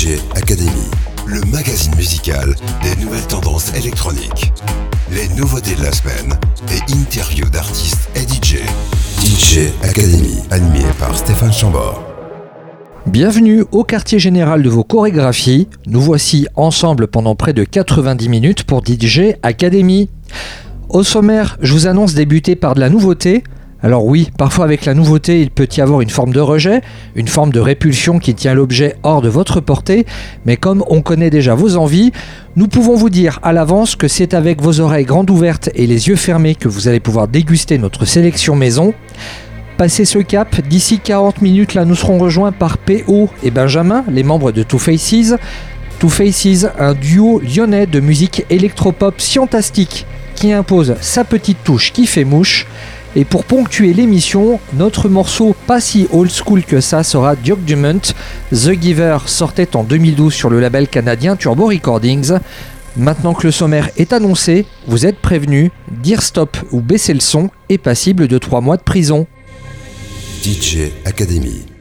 DJ Academy, le magazine musical des nouvelles tendances électroniques. Les nouveautés de la semaine et interviews d'artistes et DJ. DJ Academy, animé par Stéphane Chambord. Bienvenue au quartier général de vos chorégraphies. Nous voici ensemble pendant près de 90 minutes pour DJ Academy. Au sommaire, je vous annonce débuter par de la nouveauté. Alors oui, parfois avec la nouveauté, il peut y avoir une forme de rejet, une forme de répulsion qui tient l'objet hors de votre portée, mais comme on connaît déjà vos envies, nous pouvons vous dire à l'avance que c'est avec vos oreilles grandes ouvertes et les yeux fermés que vous allez pouvoir déguster notre sélection maison. Passé ce cap, d'ici 40 minutes, là nous serons rejoints par PO et Benjamin, les membres de Two Faces. Two Faces, un duo lyonnais de musique électropop scientastique qui impose sa petite touche qui fait mouche. Et pour ponctuer l'émission, notre morceau pas si old school que ça sera Document. The Giver sortait en 2012 sur le label canadien Turbo Recordings. Maintenant que le sommaire est annoncé, vous êtes prévenus, dire stop ou baisser le son est passible de 3 mois de prison. DJ Academy.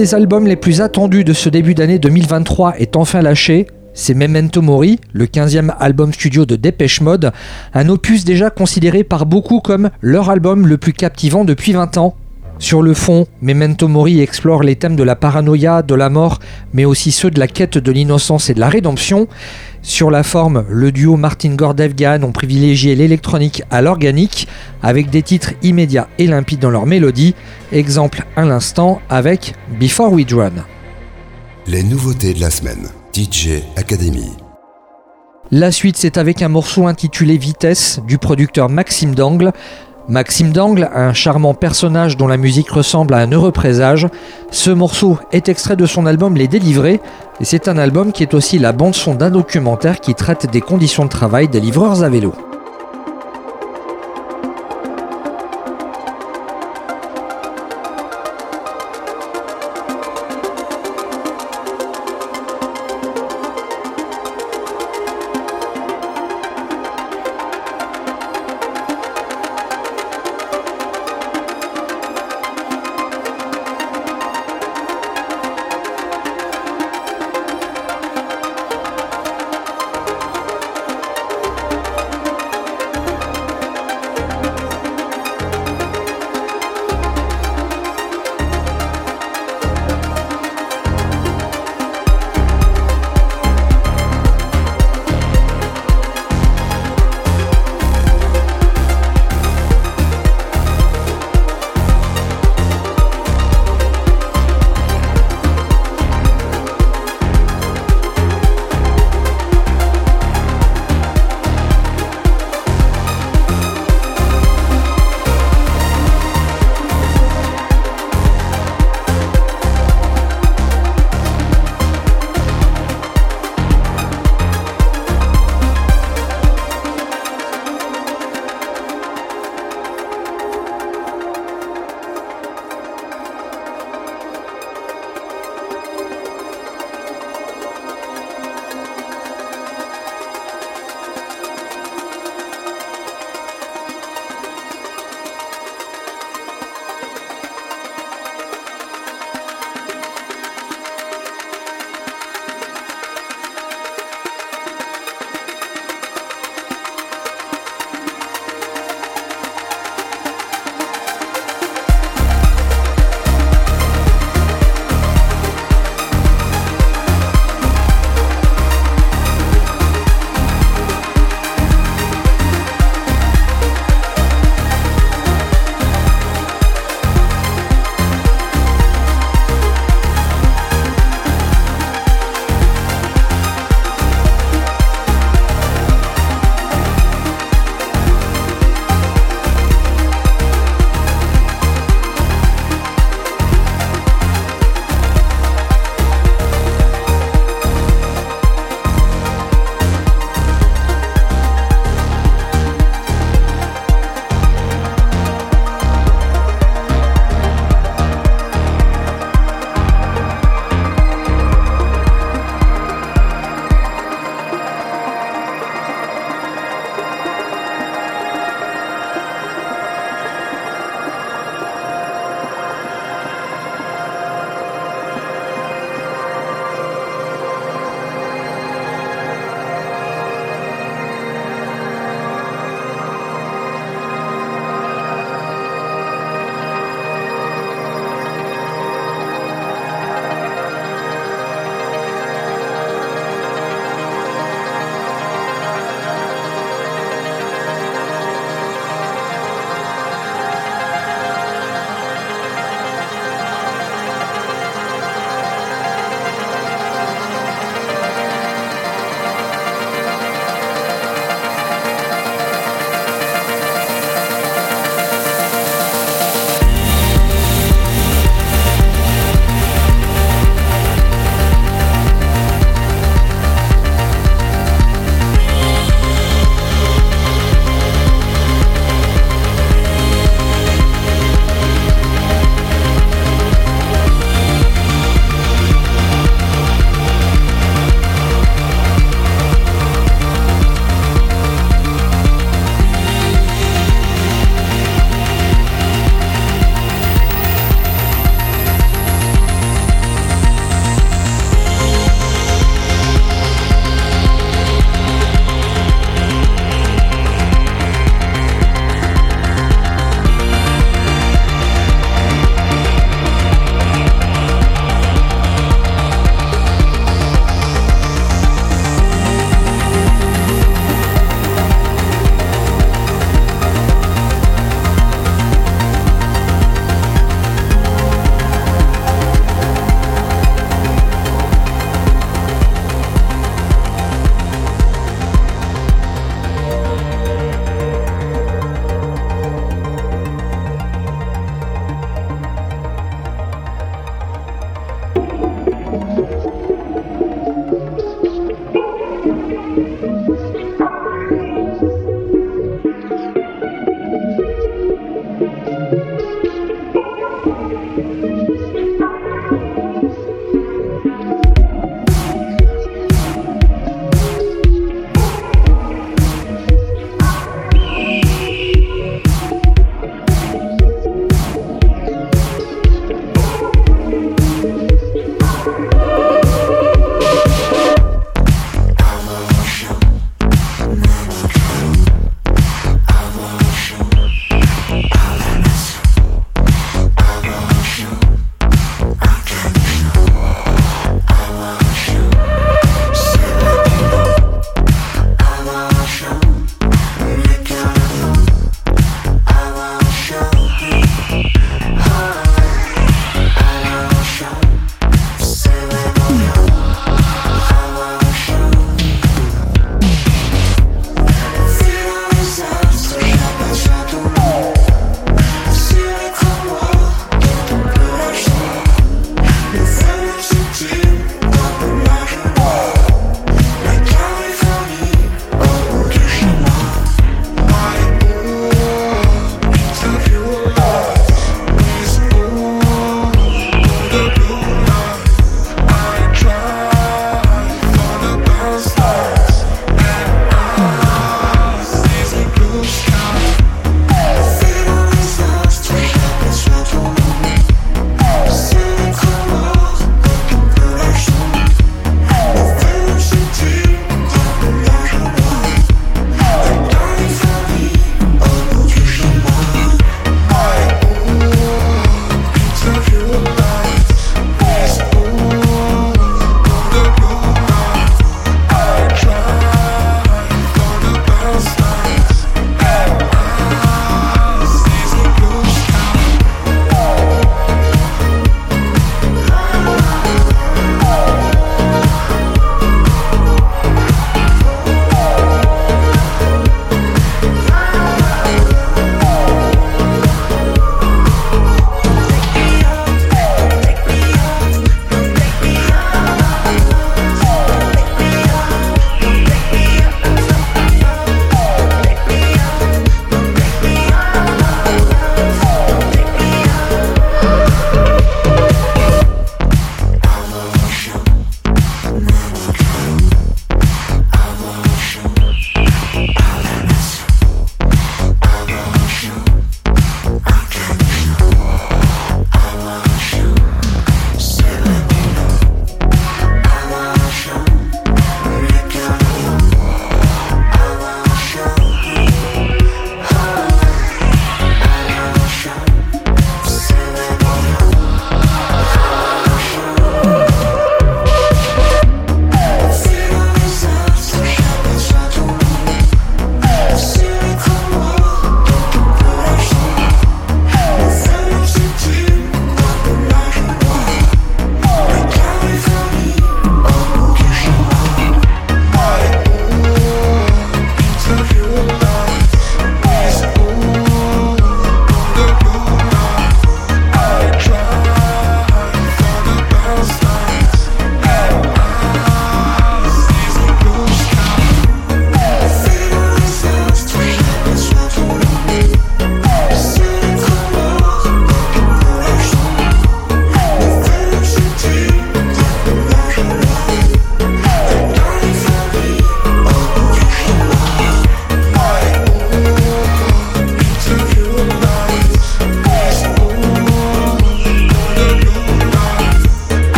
Des albums les plus attendus de ce début d'année 2023 est enfin lâché. C'est Memento Mori, le 15e album studio de Dépêche Mode, un opus déjà considéré par beaucoup comme leur album le plus captivant depuis 20 ans. Sur le fond, Memento Mori explore les thèmes de la paranoïa, de la mort, mais aussi ceux de la quête de l'innocence et de la rédemption. Sur la forme, le duo Martin Gordevgan ont privilégié l'électronique à l'organique, avec des titres immédiats et limpides dans leur mélodie. Exemple à l'instant avec Before We Drown. Les nouveautés de la semaine. DJ Academy. La suite, c'est avec un morceau intitulé Vitesse du producteur Maxime Dangle. Maxime Dangle, un charmant personnage dont la musique ressemble à un heureux présage. Ce morceau est extrait de son album Les Délivrés, et c'est un album qui est aussi la bande-son d'un documentaire qui traite des conditions de travail des livreurs à vélo.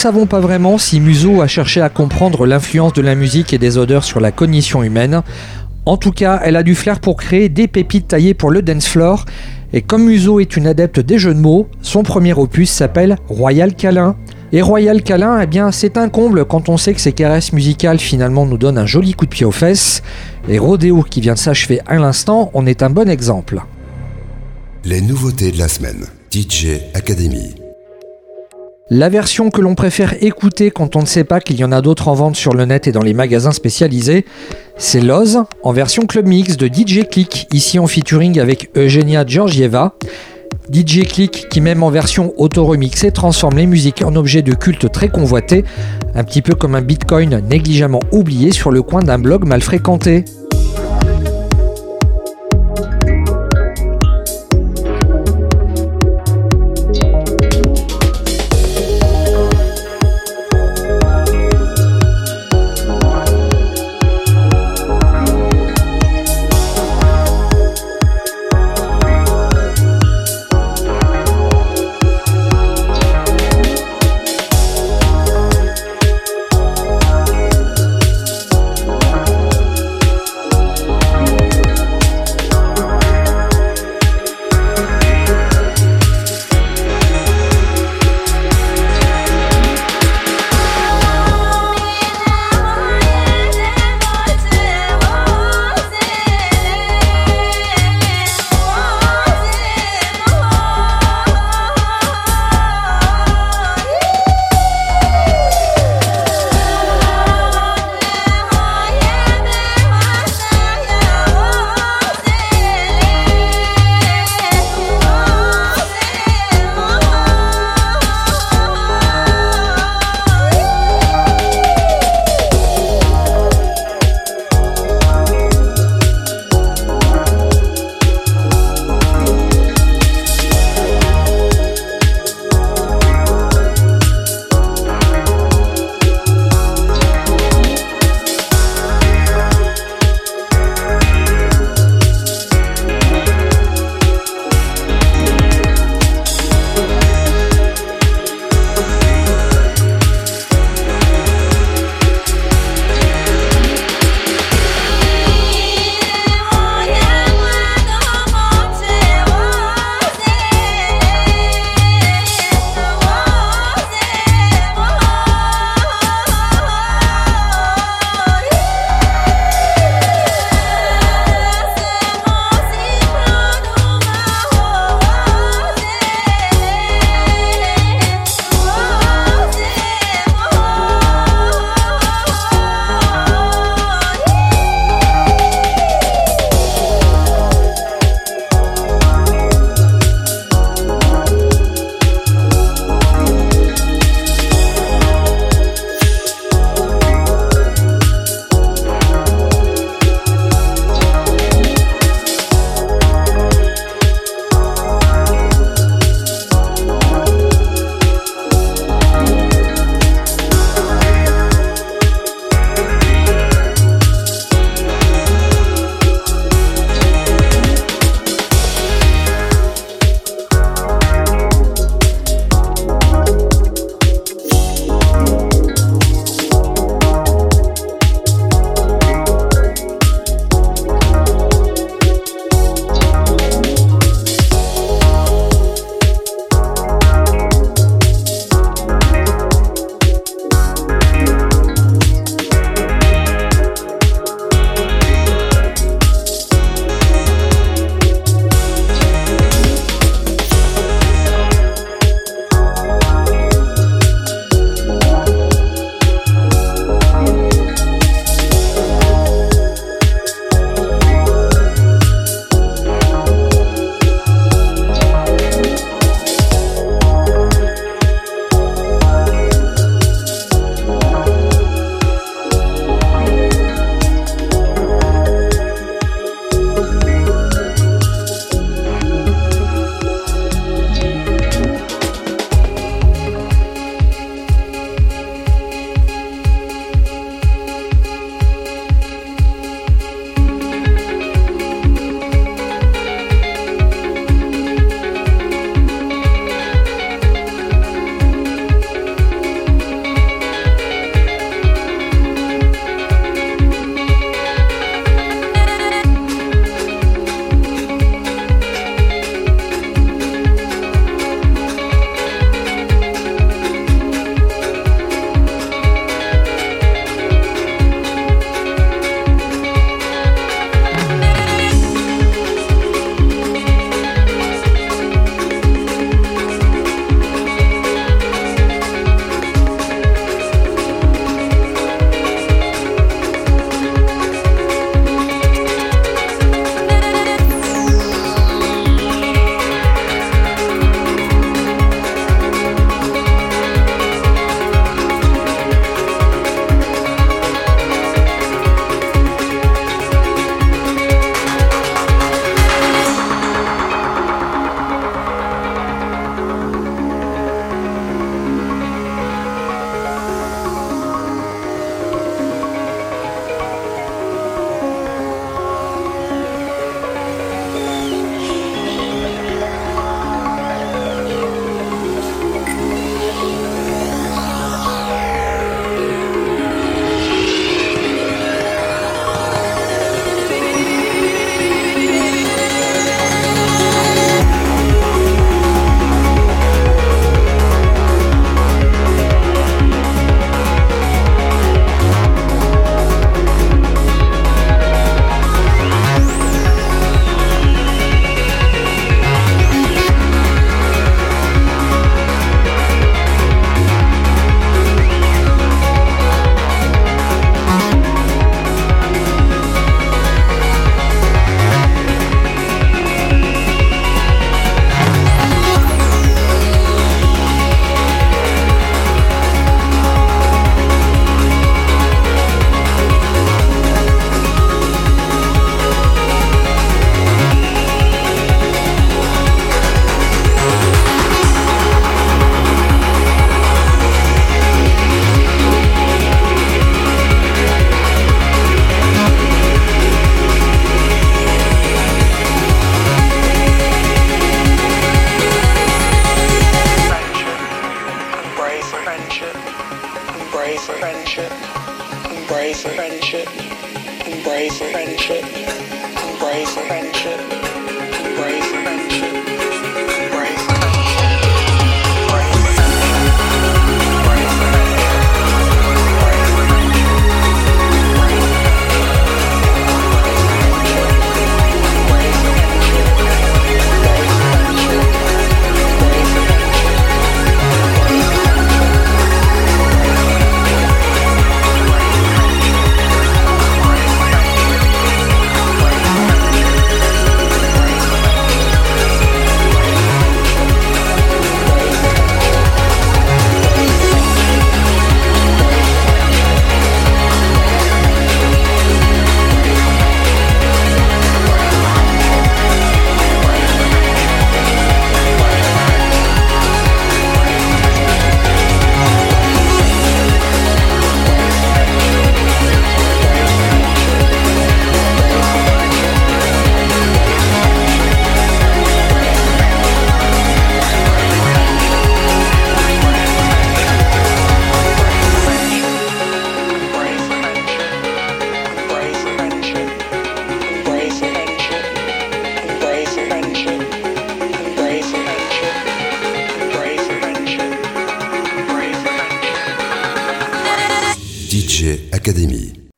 Savons pas vraiment si Muso a cherché à comprendre l'influence de la musique et des odeurs sur la cognition humaine. En tout cas, elle a du flair pour créer des pépites taillées pour le dance floor. Et comme Muso est une adepte des jeux de mots, son premier opus s'appelle Royal Câlin. Et Royal Câlin, eh bien, c'est un comble quand on sait que ces caresses musicales finalement nous donnent un joli coup de pied aux fesses. Et Rodeo, qui vient de s'achever à l'instant, en est un bon exemple. Les nouveautés de la semaine. DJ Academy. La version que l'on préfère écouter quand on ne sait pas qu'il y en a d'autres en vente sur le net et dans les magasins spécialisés, c'est Loz en version club mix de DJ Click, ici en featuring avec Eugenia Georgieva. DJ Click qui même en version auto-remixée transforme les musiques en objets de culte très convoités, un petit peu comme un bitcoin négligemment oublié sur le coin d'un blog mal fréquenté.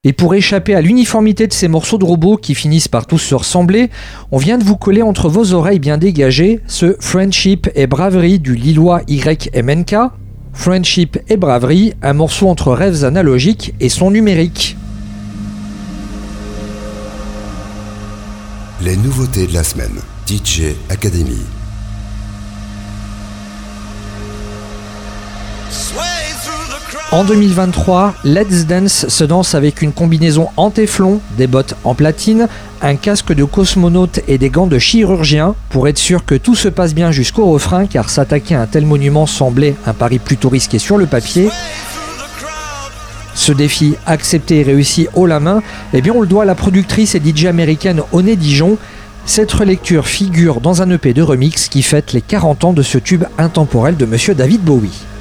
Et pour échapper à l'uniformité de ces morceaux de robots qui finissent par tous se ressembler, on vient de vous coller entre vos oreilles bien dégagées ce Friendship et Bravery du Lillois YMNK. Friendship et Bravery, un morceau entre rêves analogiques et son numérique. Les nouveautés de la semaine. DJ Academy. En 2023, Let's Dance se danse avec une combinaison en téflon, des bottes en platine, un casque de cosmonaute et des gants de chirurgien pour être sûr que tout se passe bien jusqu'au refrain car s'attaquer à un tel monument semblait un pari plutôt risqué sur le papier. Ce défi accepté et réussi haut la main, eh bien on le doit à la productrice et DJ américaine Oné Dijon. Cette relecture figure dans un EP de remix qui fête les 40 ans de ce tube intemporel de monsieur David Bowie.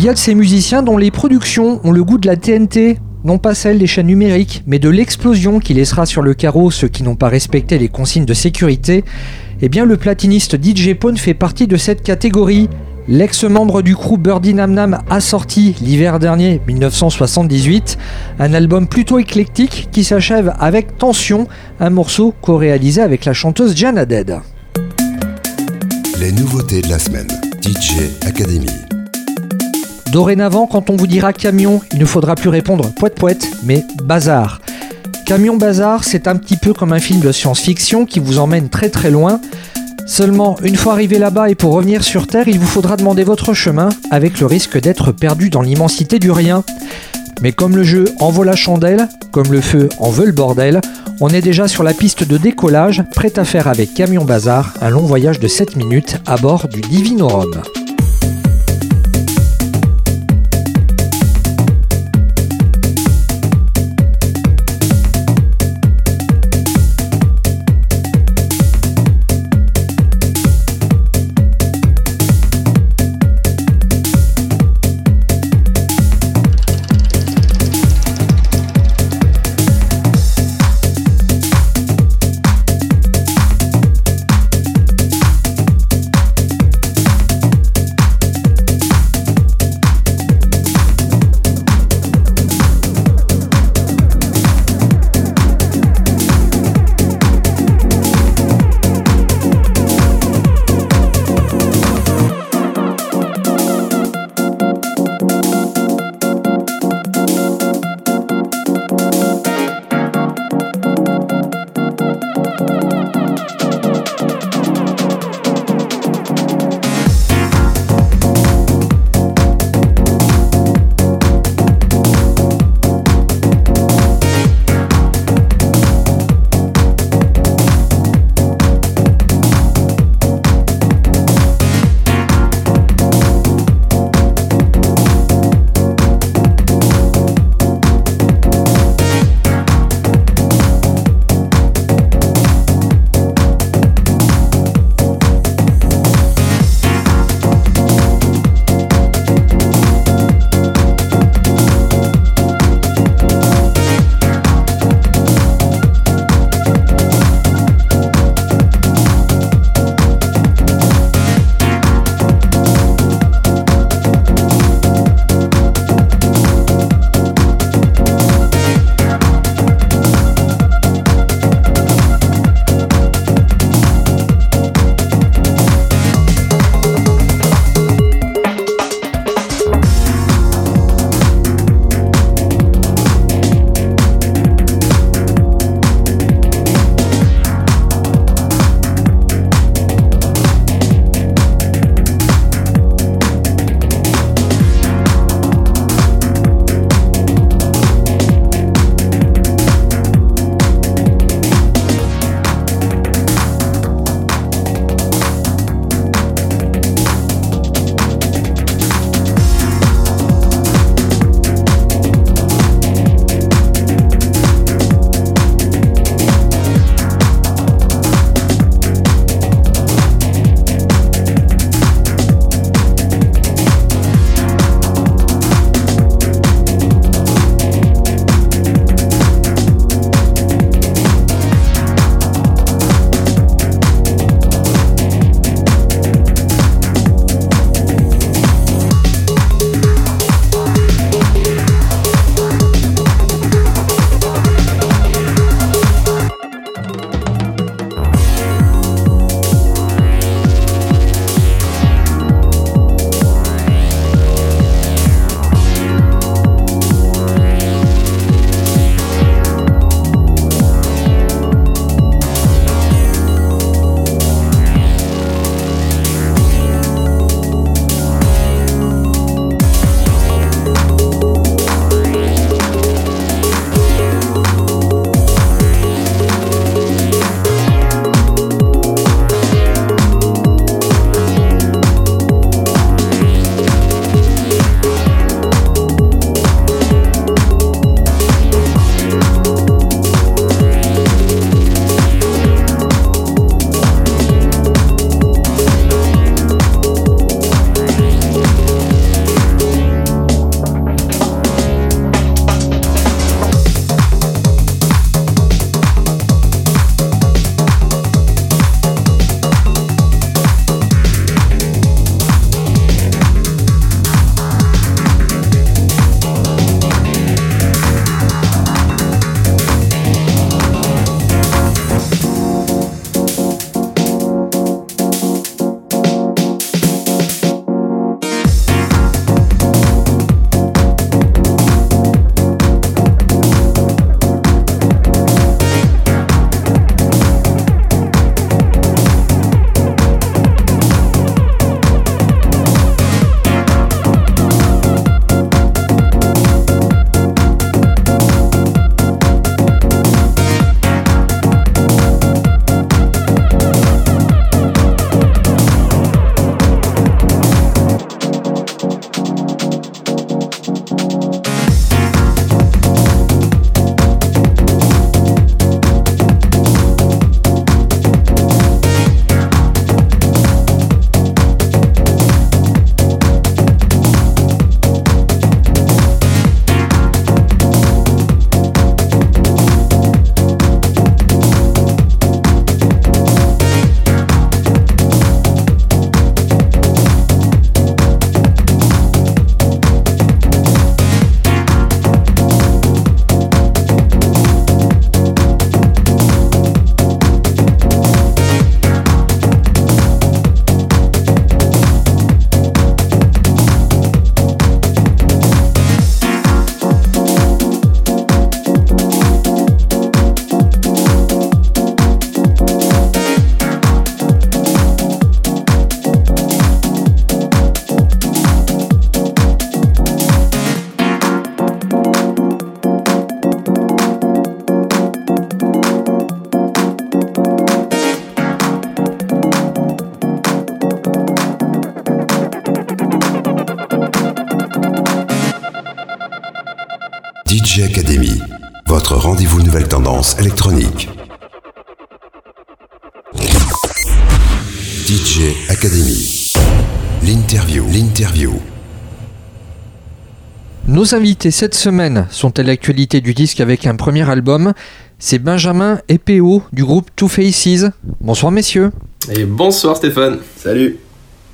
Il y a de ces musiciens dont les productions ont le goût de la TNT, non pas celle des chaînes numériques, mais de l'explosion qui laissera sur le carreau ceux qui n'ont pas respecté les consignes de sécurité. Eh bien, le platiniste DJ Pone fait partie de cette catégorie. L'ex-membre du crew Birdie Nam Nam a sorti l'hiver dernier, 1978, un album plutôt éclectique qui s'achève avec Tension, un morceau co-réalisé avec la chanteuse Jana Dead. Les nouveautés de la semaine. DJ Academy. Dorénavant, quand on vous dira camion, il ne faudra plus répondre poète poète, mais bazar. Camion Bazar, c'est un petit peu comme un film de science-fiction qui vous emmène très très loin. Seulement, une fois arrivé là-bas et pour revenir sur Terre, il vous faudra demander votre chemin avec le risque d'être perdu dans l'immensité du rien. Mais comme le jeu en vaut la chandelle, comme le feu en veut le bordel, on est déjà sur la piste de décollage, prêt à faire avec Camion Bazar un long voyage de 7 minutes à bord du Divinorum. Électronique. DJ Academy, l'interview, l'interview. Nos invités cette semaine sont à l'actualité du disque avec un premier album? C'est Benjamin et PO du groupe Two Faces. Bonsoir messieurs. Et bonsoir Stéphane. Salut.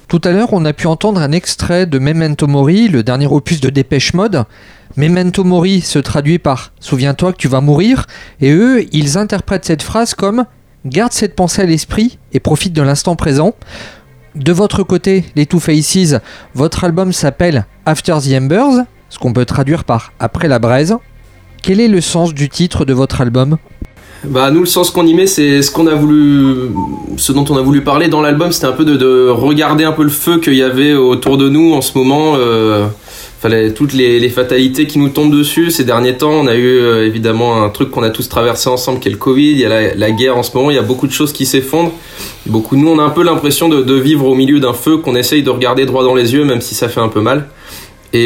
Tout à l'heure, on a pu entendre un extrait de Memento Mori, le dernier opus de Dépêche Mode. Memento Mori se traduit par Souviens-toi que tu vas mourir, et eux, ils interprètent cette phrase comme Garde cette pensée à l'esprit et profite de l'instant présent. De votre côté, les Two Faces, votre album s'appelle After the Embers, ce qu'on peut traduire par Après la braise. Quel est le sens du titre de votre album? Bah nous le sens qu'on y met c'est ce qu'on a voulu ce dont on a voulu parler dans l'album. C'était un peu de, regarder un peu le feu qu'il y avait autour de nous en ce moment euh, toutes les, fatalités qui nous tombent dessus ces derniers temps. On a eu euh, évidemment un truc qu'on a tous traversé ensemble qui est le Covid. Il y a la, guerre en ce moment. Il y a beaucoup de choses qui s'effondrent. Beaucoup nous on a un peu l'impression de vivre au milieu d'un feu qu'on essaye de regarder droit dans les yeux même si ça fait un peu mal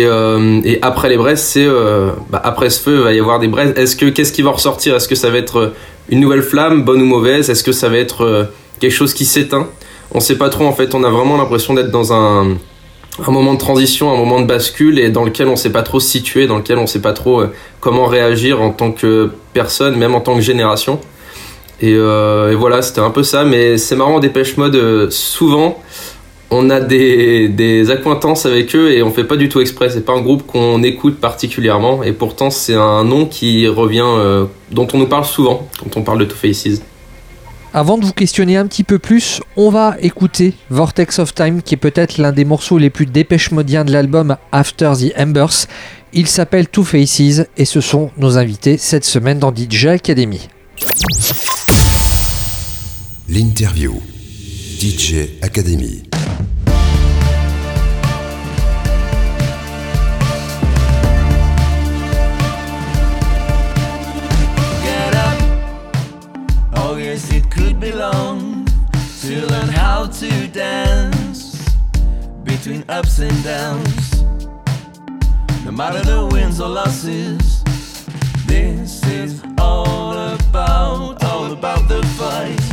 euh, et, après les braises, c'est euh, bah, après ce feu, il va y avoir des braises. Est-ce que qu'est-ce qui va ressortir? Est-ce que ça va être euh, une nouvelle flamme, bonne ou mauvaise? Est-ce que ça va être quelque chose qui s'éteint? On sait pas trop. En fait, on a vraiment l'impression d'être dans un, moment de transition, un moment de bascule, et dans lequel on sait pas trop se situer, dans lequel on sait pas trop comment réagir en tant que personne, même en tant que génération. Et, et voilà, c'était un peu ça. Mais c'est marrant, Dépêche Mode, souvent on a des, acquaintances avec eux et on fait pas du tout exprès. C'est pas un groupe qu'on écoute particulièrement et pourtant c'est un nom qui revient, euh, dont on nous parle souvent quand on parle de Two Faces. Avant de vous questionner un petit peu plus, on va écouter Vortex of Time, qui est peut-être l'un des morceaux les plus dépêche modiens de l'album After the Embers. Il s'appelle Two Faces et ce sont nos invités cette semaine dans DJ Academy. L'interview DJ Academy. Get up. Oh, yes, it could be long to learn how to dance between ups and downs. No matter the wins or losses, this is all about, all about the fight.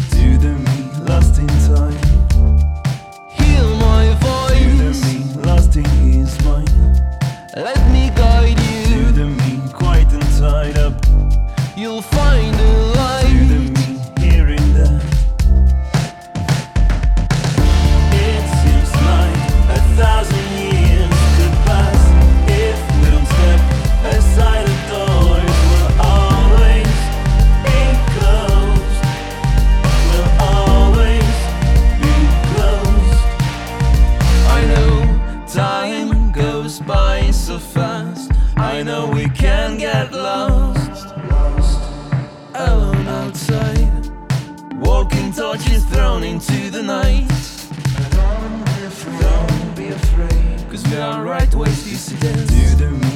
The night. Cause we are right ways to dance Do the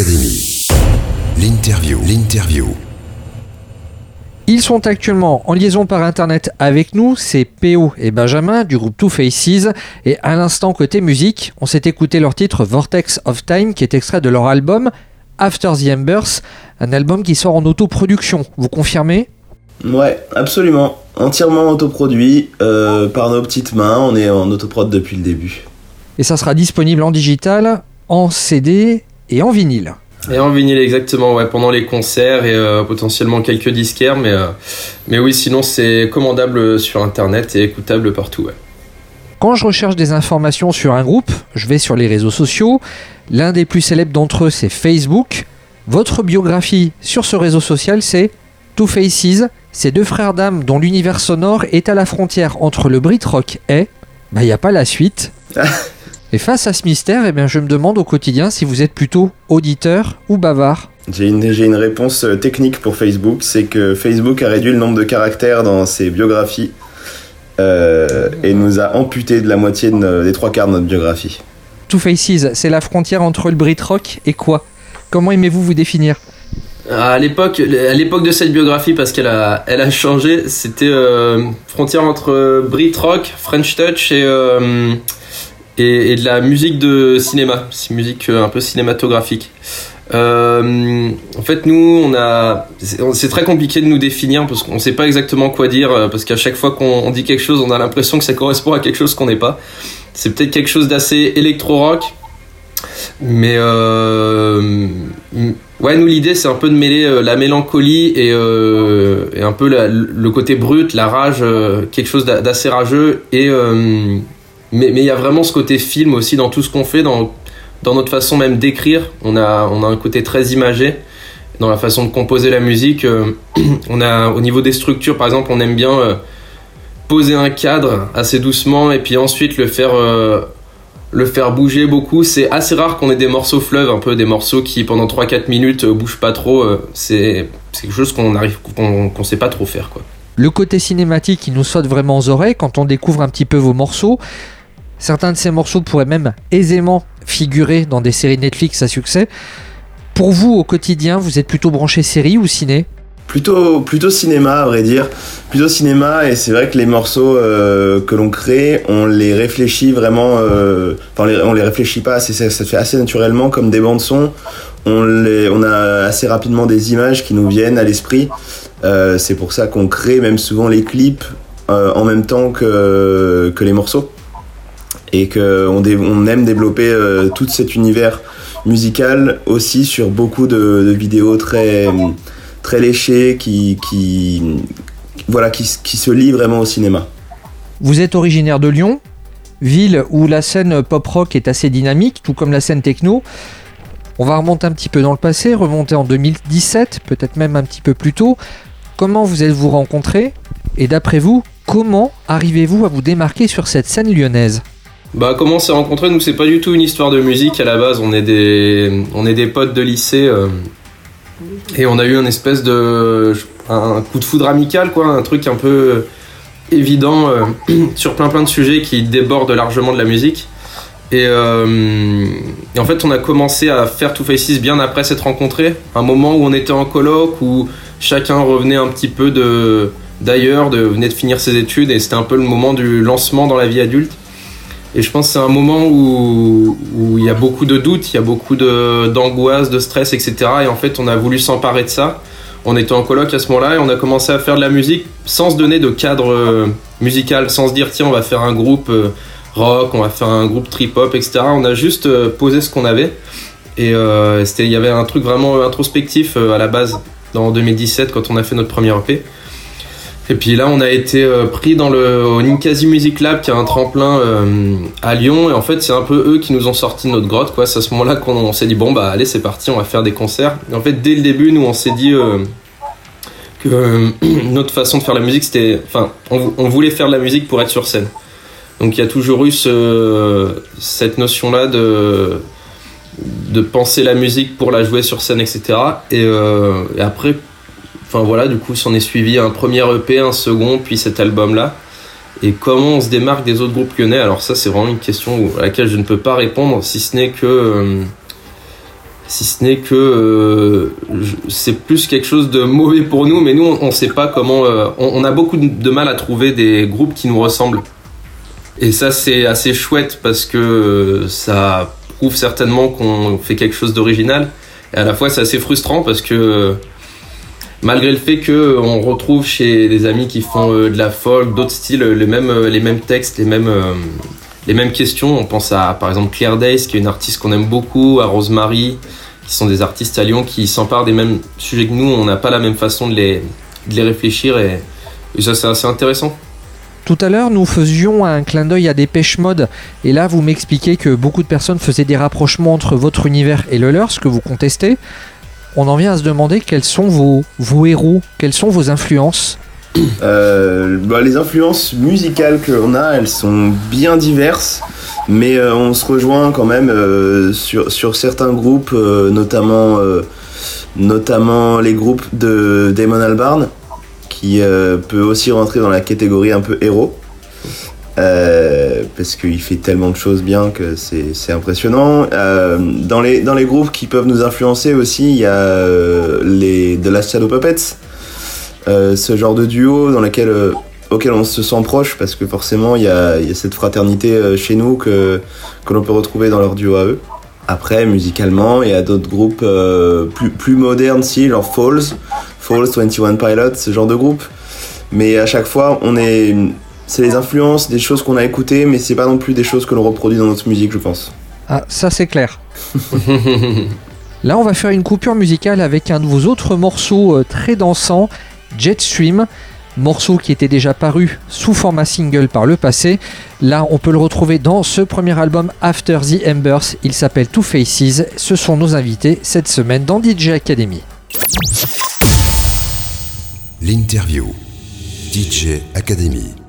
Academy. L'interview. L'interview. Ils sont actuellement en liaison par internet avec nous, c'est PO et Benjamin du groupe Two Faces. Et à l'instant, côté musique, on s'est écouté leur titre Vortex of Time qui est extrait de leur album After the Embers, un album qui sort en autoproduction. Vous confirmez? Ouais, absolument. Entièrement autoproduit euh, par nos petites mains. On est en autoprod depuis le début. Et ça sera disponible en digital, en CD et en vinyle. Et en vinyle exactement, ouais, pendant les concerts et euh, potentiellement quelques disquaires, mais, euh, mais oui, sinon c'est commandable sur internet et écoutable partout. Ouais. Quand je recherche des informations sur un groupe, je vais sur les réseaux sociaux. L'un des plus célèbres d'entre eux, c'est Facebook. Votre biographie sur ce réseau social, c'est Two Faces, ces deux frères d'âme dont l'univers sonore est à la frontière entre le Brit rock et. Bah, il n'y a pas la suite. Et face à ce mystère, eh bien, je me demande au quotidien si vous êtes plutôt auditeur ou bavard. J'ai une, réponse euh, technique pour Facebook, c'est que Facebook a réduit le nombre de caractères dans ses biographies euh, et nous a amputé de la moitié de des trois quarts de notre biographie. Two Faces, c'est la frontière entre le Brit rock et quoi? Comment aimez-vous vous définir? À l'époque, à l'époque de cette biographie, parce qu'elle a, elle a changé, c'était euh, frontière entre Brit rock, French touch et, euh, et, de la musique de cinéma, musique euh, un peu cinématographique. Euh, en fait, nous, on a, c'est très compliqué de nous définir parce qu'on sait pas exactement quoi dire, euh, parce qu'à chaque fois qu'on on dit quelque chose, on a l'impression que ça correspond à quelque chose qu'on n'est pas. C'est peut-être quelque chose d'assez électro-rock, mais ouais, nous l'idée c'est un peu de mêler la mélancolie et, un peu le côté brut, la rage, quelque chose d'a- d'assez rageux. Et mais il y a vraiment ce côté film aussi dans tout ce qu'on fait, dans dans notre façon même d'écrire. On a on a un côté très imagé dans la façon de composer la musique. euh, on a au niveau des structures par exemple, on aime bien euh, poser un cadre assez doucement et puis ensuite le faire euh, le faire bouger beaucoup. C'est assez rare qu'on ait des morceaux fleuves, un peu des morceaux qui pendant 3-4 minutes bougent pas trop. c'est quelque chose qu'on arrive qu'on sait pas trop faire quoi. Le côté cinématique qui nous saute vraiment aux oreilles quand on découvre un petit peu vos morceaux. Certains de ces morceaux pourraient même aisément figurer dans des séries Netflix à succès. Pour vous, au quotidien, vous êtes plutôt branché série ou ciné? Plutôt, cinéma, à vrai dire. Plutôt cinéma, et c'est vrai que les morceaux euh, que l'on crée, on les réfléchit vraiment. euh, Enfin, on les, réfléchit pas, assez, ça, ça se fait assez naturellement, comme des bandes-son. On, a assez rapidement des images qui nous viennent à l'esprit. Euh, c'est pour ça qu'on crée même souvent les clips en même temps que les morceaux. Et qu'on on aime développer euh, tout cet univers musical aussi sur beaucoup de, vidéos très très léché qui, voilà, qui, qui se lie vraiment au cinéma. Vous êtes originaire de Lyon, ville où la scène pop-rock est assez dynamique, tout comme la scène techno. On va remonter un petit peu dans le passé, remonter en 2017, peut-être même un petit peu plus tôt. Comment vous êtes-vous rencontrés? Et d'après vous, comment arrivez-vous à vous démarquer sur cette scène lyonnaise? Bah comment on s'est rencontrés Nous c'est pas du tout une histoire de musique à la base. On est des on est des potes de lycée euh, et on a eu un espèce de un coup de foudre amical quoi, un truc un peu évident euh, sur plein plein de sujets qui débordent largement de la musique. Et, euh, en fait, on a commencé à faire Two Faces bien après s'être rencontrés. Un moment où on était en colloque, où chacun revenait un petit peu de d'ailleurs, venait de finir ses études, et c'était un peu le moment du lancement dans la vie adulte. Et je pense que c'est un moment où, il y a beaucoup de doutes, il y a beaucoup de- d'angoisse, de, stress, etc. Et en fait, on a voulu s'emparer de ça. On était en colloque à ce moment-là et on a commencé à faire de la musique sans se donner de cadre euh, musical, sans se dire tiens, on va faire un groupe euh, rock, on va faire un groupe trip-hop, etc. On a juste euh, posé ce qu'on avait. Et euh, il y avait un truc vraiment introspectif à la base, dans 2017, quand on a fait notre premier EP. Et puis là, on a été euh, pris dans le au Ninkasi Music Lab, qui est un tremplin euh, à Lyon. Et en fait, c'est un peu eux qui nous ont sorti de notre grotte. C'est à ce moment-là qu'on on s'est dit bon bah allez, c'est parti, on va faire des concerts. Et en fait, dès le début, nous, on s'est dit euh, que notre façon de faire la musique, c'était, enfin, on, voulait faire de la musique pour être sur scène. Donc il y a toujours eu ce, cette notion-là de de penser la musique pour la jouer sur scène, etc. Et, et après, enfin voilà, du coup, s'en est suivi un premier EP, un second, puis cet album-là. Et comment on se démarque des autres groupes lyonnais? Alors ça, c'est vraiment une question à laquelle je ne peux pas répondre, si ce n'est que euh, si ce n'est que euh, c'est plus quelque chose de mauvais pour nous, mais nous on, on sait pas comment. euh, on, on a beaucoup de mal à trouver des groupes qui nous ressemblent. Et ça c'est assez chouette parce que ça prouve certainement qu'on fait quelque chose d'original. Et à la fois c'est assez frustrant parce que malgré le fait que on retrouve chez des amis qui font euh, de la folk, d'autres styles, les mêmes, euh, les mêmes textes, les mêmes, euh, les mêmes questions. On pense à par exemple Claire Days, qui est une artiste qu'on aime beaucoup, à Rosemary, qui sont des artistes à Lyon qui s'emparent des mêmes sujets que nous. On n'a pas la même façon de les, de les réfléchir et, ça c'est assez intéressant. Tout à l'heure, nous faisions un clin d'œil à Dépêche Mode, et là, vous m'expliquez que beaucoup de personnes faisaient des rapprochements entre votre univers et le leur, ce que vous contestez. On en vient à se demander quels sont vos, héros, quelles sont vos influences. Euh, bah, les influences musicales qu'on a, elles sont bien diverses, mais euh, on se rejoint quand même euh, sur, certains groupes, notamment, notamment les groupes de Damon Albarn, qui peut aussi rentrer dans la catégorie un peu héros. Euh, parce qu'il fait tellement de choses bien que c'est impressionnant. Euh, dans, les, dans les groupes qui peuvent nous influencer aussi, il y a euh, les The Last Shadow Puppets, ce genre de duo dans lequel, auquel on se sent proche parce que forcément il y a, cette fraternité chez nous que, que l'on peut retrouver dans leur duo à eux. Après, musicalement, il y a d'autres groupes plus, plus modernes, si, genre Falls, Falls, 21 Pilots, ce genre de groupe. Mais à chaque fois, on est. C'est les influences, des choses qu'on a écoutées, mais c'est pas non plus des choses que l'on reproduit dans notre musique, je pense. Ah, ça c'est clair. Là, on va faire une coupure musicale avec un de vos autres morceaux euh, très dansants, Jetstream, morceau qui était déjà paru sous format single par le passé. Là, on peut le retrouver dans ce premier album After the Embers. Il s'appelle Two Faces. Ce sont nos invités cette semaine dans DJ Academy. L'interview. DJ Academy.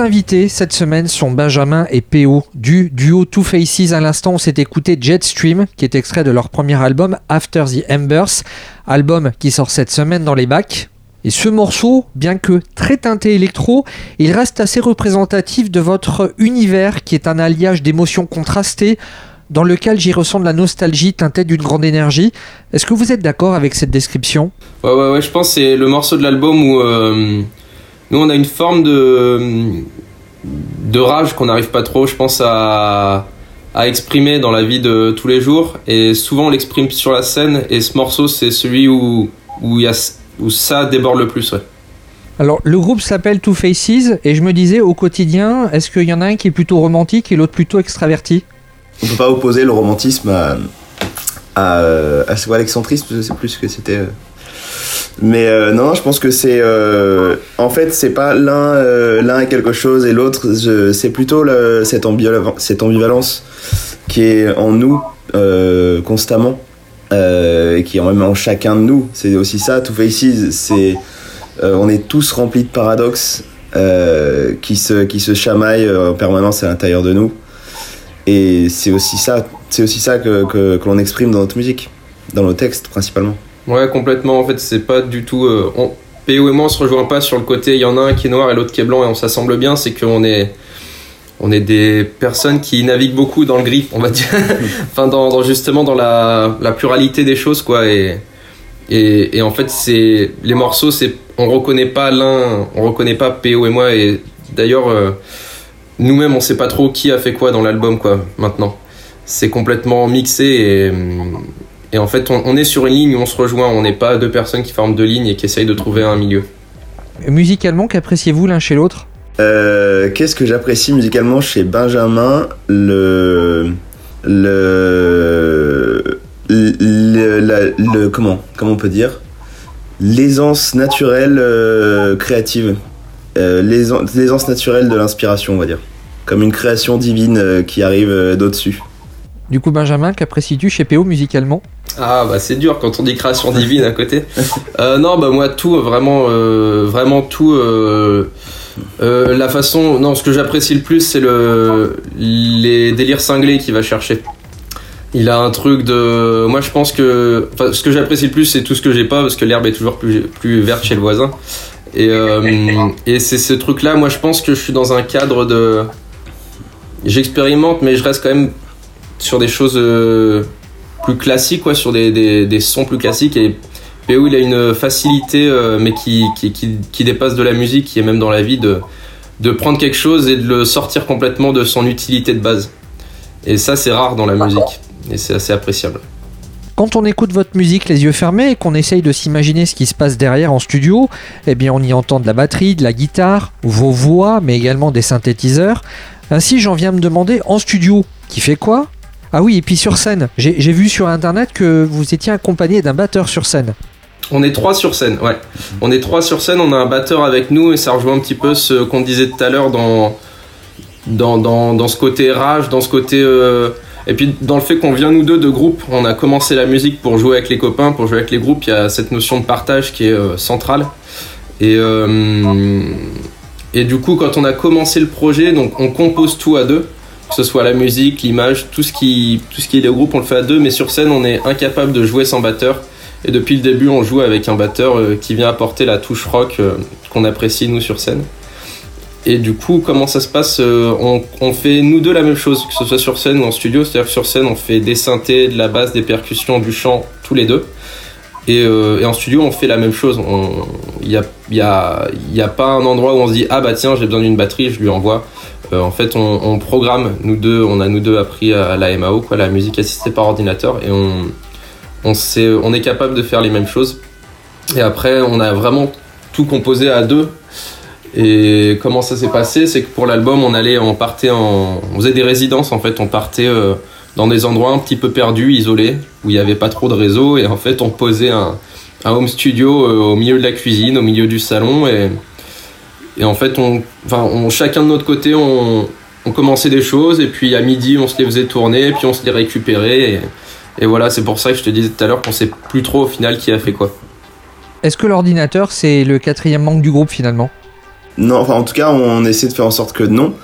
Invités cette semaine sont Benjamin et PO du duo Two Faces. À l'instant, on s'est écouté Jetstream, qui est extrait de leur premier album After the Embers, album qui sort cette semaine dans les bacs. Et ce morceau, bien que très teinté électro, il reste assez représentatif de votre univers, qui est un alliage d'émotions contrastées, dans lequel j'y ressens de la nostalgie teintée d'une grande énergie. Est-ce que vous êtes d'accord avec cette description? Ouais, ouais, ouais, je pense que c'est le morceau de l'album où euh, nous on a une forme de, de rage qu'on n'arrive pas trop, je pense, à, à exprimer dans la vie de tous les jours. Et souvent on l'exprime sur la scène, et ce morceau c'est celui où, où, il y a, où ça déborde le plus. Ouais. Alors, le groupe s'appelle Two Faces, et je me disais, au quotidien, est-ce qu'il y en a un qui est plutôt romantique et l'autre plutôt extraverti? On peut pas opposer le romantisme à, à, à, à l'excentrisme, je sais plus ce que c'était. Mais euh, non, je pense que c'est. euh, en fait, c'est pas l'un euh, est quelque chose et l'autre, c'est plutôt cette, ambivalence, cette ambivalence qui est en nous euh, constamment, et qui est même en chacun de nous. C'est aussi ça, Two Faces, c'est. on est tous remplis de paradoxes qui, se, qui se chamaillent en permanence à l'intérieur de nous. Et c'est aussi ça, aussi ça que, que, que l'on exprime dans notre musique, dans nos textes principalement. Ouais, complètement. En fait, c'est pas du tout. euh, on- PO et moi, on se rejoint pas sur le côté. Il y en a un qui est noir et l'autre qui est blanc et on s'assemble bien. C'est qu'on est, on est des personnes qui naviguent beaucoup dans le gris, on va dire. enfin, dans, dans- justement dans la, la pluralité des choses, quoi. Et, et, et en fait, c'est les morceaux, c'est on reconnaît pas l'un, on reconnaît pas PO et moi. Et d'ailleurs, euh, nous-mêmes, on sait pas trop qui a fait quoi dans l'album, quoi. Maintenant, c'est complètement mixé et et en fait, on, on est sur une ligne où on se rejoint. On n'est pas deux personnes qui forment deux lignes et qui essayent de trouver un milieu. Musicalement, qu'appréciez-vous l'un chez l'autre? Euh, Qu'est-ce que j'apprécie musicalement chez Benjamin? Le. Le. Le. la- le- comment Comment on peut dire? L'aisance naturelle euh, créative. Euh, L'aisance l'aisance naturelle de l'inspiration, on va dire. Comme une création divine euh, qui arrive euh, d'au-dessus. Du coup, Benjamin, qu'apprécies-tu chez PO musicalement? Ah bah c'est dur quand on dit création divine à côté. Euh, non bah moi tout vraiment euh, vraiment tout. euh, euh, la façon non ce que j'apprécie le plus c'est le les délires cinglés qu'il va chercher. Il a un truc de moi je pense que enfin ce que j'apprécie le plus c'est tout ce que j'ai pas parce que l'herbe est toujours plus plus verte chez le voisin. Et, euh, et c'est ce truc là moi je pense que je suis dans un cadre de j'expérimente mais je reste quand même sur des choses euh, plus classiques, quoi, sur des, des, des sons plus classiques. Et PO, il a une facilité, euh, mais qui, qui, qui, qui dépasse de la musique, qui est même dans la vie, de, de prendre quelque chose et de le sortir complètement de son utilité de base. Et ça, c'est rare dans la musique. Et c'est assez appréciable. Quand on écoute votre musique les yeux fermés et qu'on essaye de s'imaginer ce qui se passe derrière en studio, eh bien on y entend de la batterie, de la guitare, vos voix, mais également des synthétiseurs. Ainsi, j'en viens à me demander en studio, qui fait quoi? Ah oui, et puis sur scène, j'ai vu sur internet que vous étiez accompagné d'un batteur sur scène. On est trois sur scène, ouais. On est trois sur scène, on a un batteur avec nous et ça rejoint un petit peu ce qu'on disait tout à l'heure dans, ce côté rage, dans ce côté. euh, Et puis dans le fait qu'on vient nous deux de groupe, on a commencé la musique pour jouer avec les copains, pour jouer avec les groupes, il y a cette notion de partage qui est euh, centrale. Et, euh, et du coup, quand on a commencé le projet, on compose tout à deux, que ce soit la musique, l'image, tout ce qui, est le groupe, on le fait à deux, mais sur scène, on est incapable de jouer sans batteur. Et depuis le début, on joue avec un batteur euh, qui vient apporter la touche rock euh, qu'on apprécie nous sur scène. Et du coup, comment ça se passe Euh, on, fait nous deux la même chose, que ce soit sur scène ou en studio. C'est-à-dire sur scène, on fait des synthés, de la basse, des percussions, du chant, tous les deux. Et, et en studio, on fait la même chose. Il n'y a, y a, y a pas un endroit où on se dit Ah bah tiens, j'ai besoin d'une batterie, je lui envoie. Euh, en fait, on, programme, nous deux, on a nous deux appris à la MAO, quoi, la musique assistée par ordinateur, et on, on, on est capable de faire les mêmes choses. Et après, on a vraiment tout composé à deux. Et comment ça s'est passé? C'est que pour l'album, on allait, on partait en, on faisait des résidences en fait. On partait euh, dans des endroits un petit peu perdus, isolés, où il n'y avait pas trop de réseau. Et en fait, on posait un, un home studio euh, au milieu de la cuisine, au milieu du salon. Et, et en fait, on, enfin, on, chacun de notre côté, on, on commençait des choses et puis à midi on se les faisait tourner, puis on se les récupérait. Et, et voilà, c'est pour ça que je te disais tout à l'heure qu'on sait plus trop au final qui a fait quoi. Est-ce que l'ordinateur, c'est le quatrième membre du groupe finalement? Non, enfin en tout cas, on essaie de faire en sorte que non.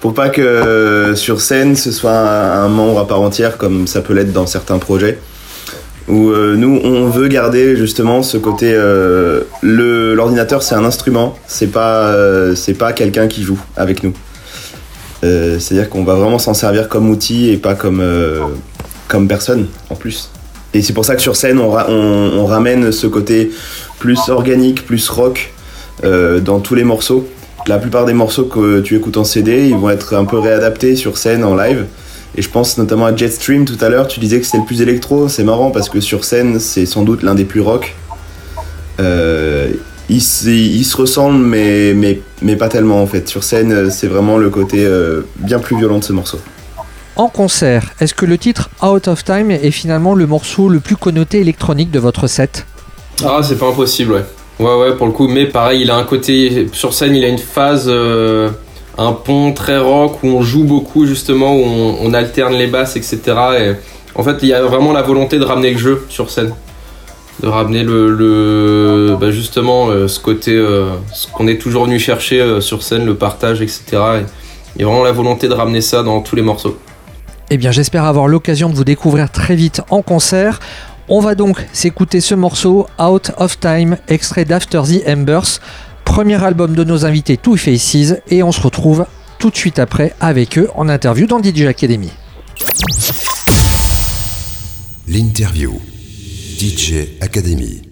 Pour pas que euh, sur scène ce soit un, un membre à part entière comme ça peut l'être dans certains projets. Où euh, nous on veut garder justement ce côté. euh, le L'ordinateur c'est un instrument, c'est pas, euh, c'est pas quelqu'un qui joue avec nous. Euh, C'est-à-dire qu'on va vraiment s'en servir comme outil et pas comme, personne en plus. Et c'est pour ça que sur scène on, ra- on, on ramène ce côté plus organique, plus rock dans tous les morceaux. La plupart des morceaux que tu écoutes en CD, ils vont être un peu réadaptés sur scène en live. Et je pense notamment à Jetstream tout à l'heure, tu disais que c'était le plus électro, c'est marrant parce que sur scène c'est sans doute l'un des plus rock. Euh, ils, se- ils se ressemblent mais, mais, mais pas tellement en fait. Sur scène c'est vraiment le côté euh, bien plus violent de ce morceau. En concert, est-ce que le titre Out of Time est finalement le morceau le plus connoté électronique de votre set? Ah, c'est pas impossible, ouais. Ouais, ouais, pour le coup, mais pareil, il a un côté. Sur scène, il a une phase. euh, un pont très rock où on joue beaucoup, justement, où on, alterne les basses, etc. Et en fait, il y a vraiment la volonté de ramener le jeu sur scène. De ramener le. le- bah, justement, euh, ce côté. euh, ce qu'on est toujours venu chercher euh, sur scène, le partage, etc. Et il y a vraiment la volonté de ramener ça dans tous les morceaux. Eh bien, j'espère avoir l'occasion de vous découvrir très vite en concert. On va donc s'écouter ce morceau Out of Time, extrait d'After the Embers, premier album de nos invités Two Faces, et on se retrouve tout de suite après avec eux en interview dans DJ Academy. L'interview. DJ Academy.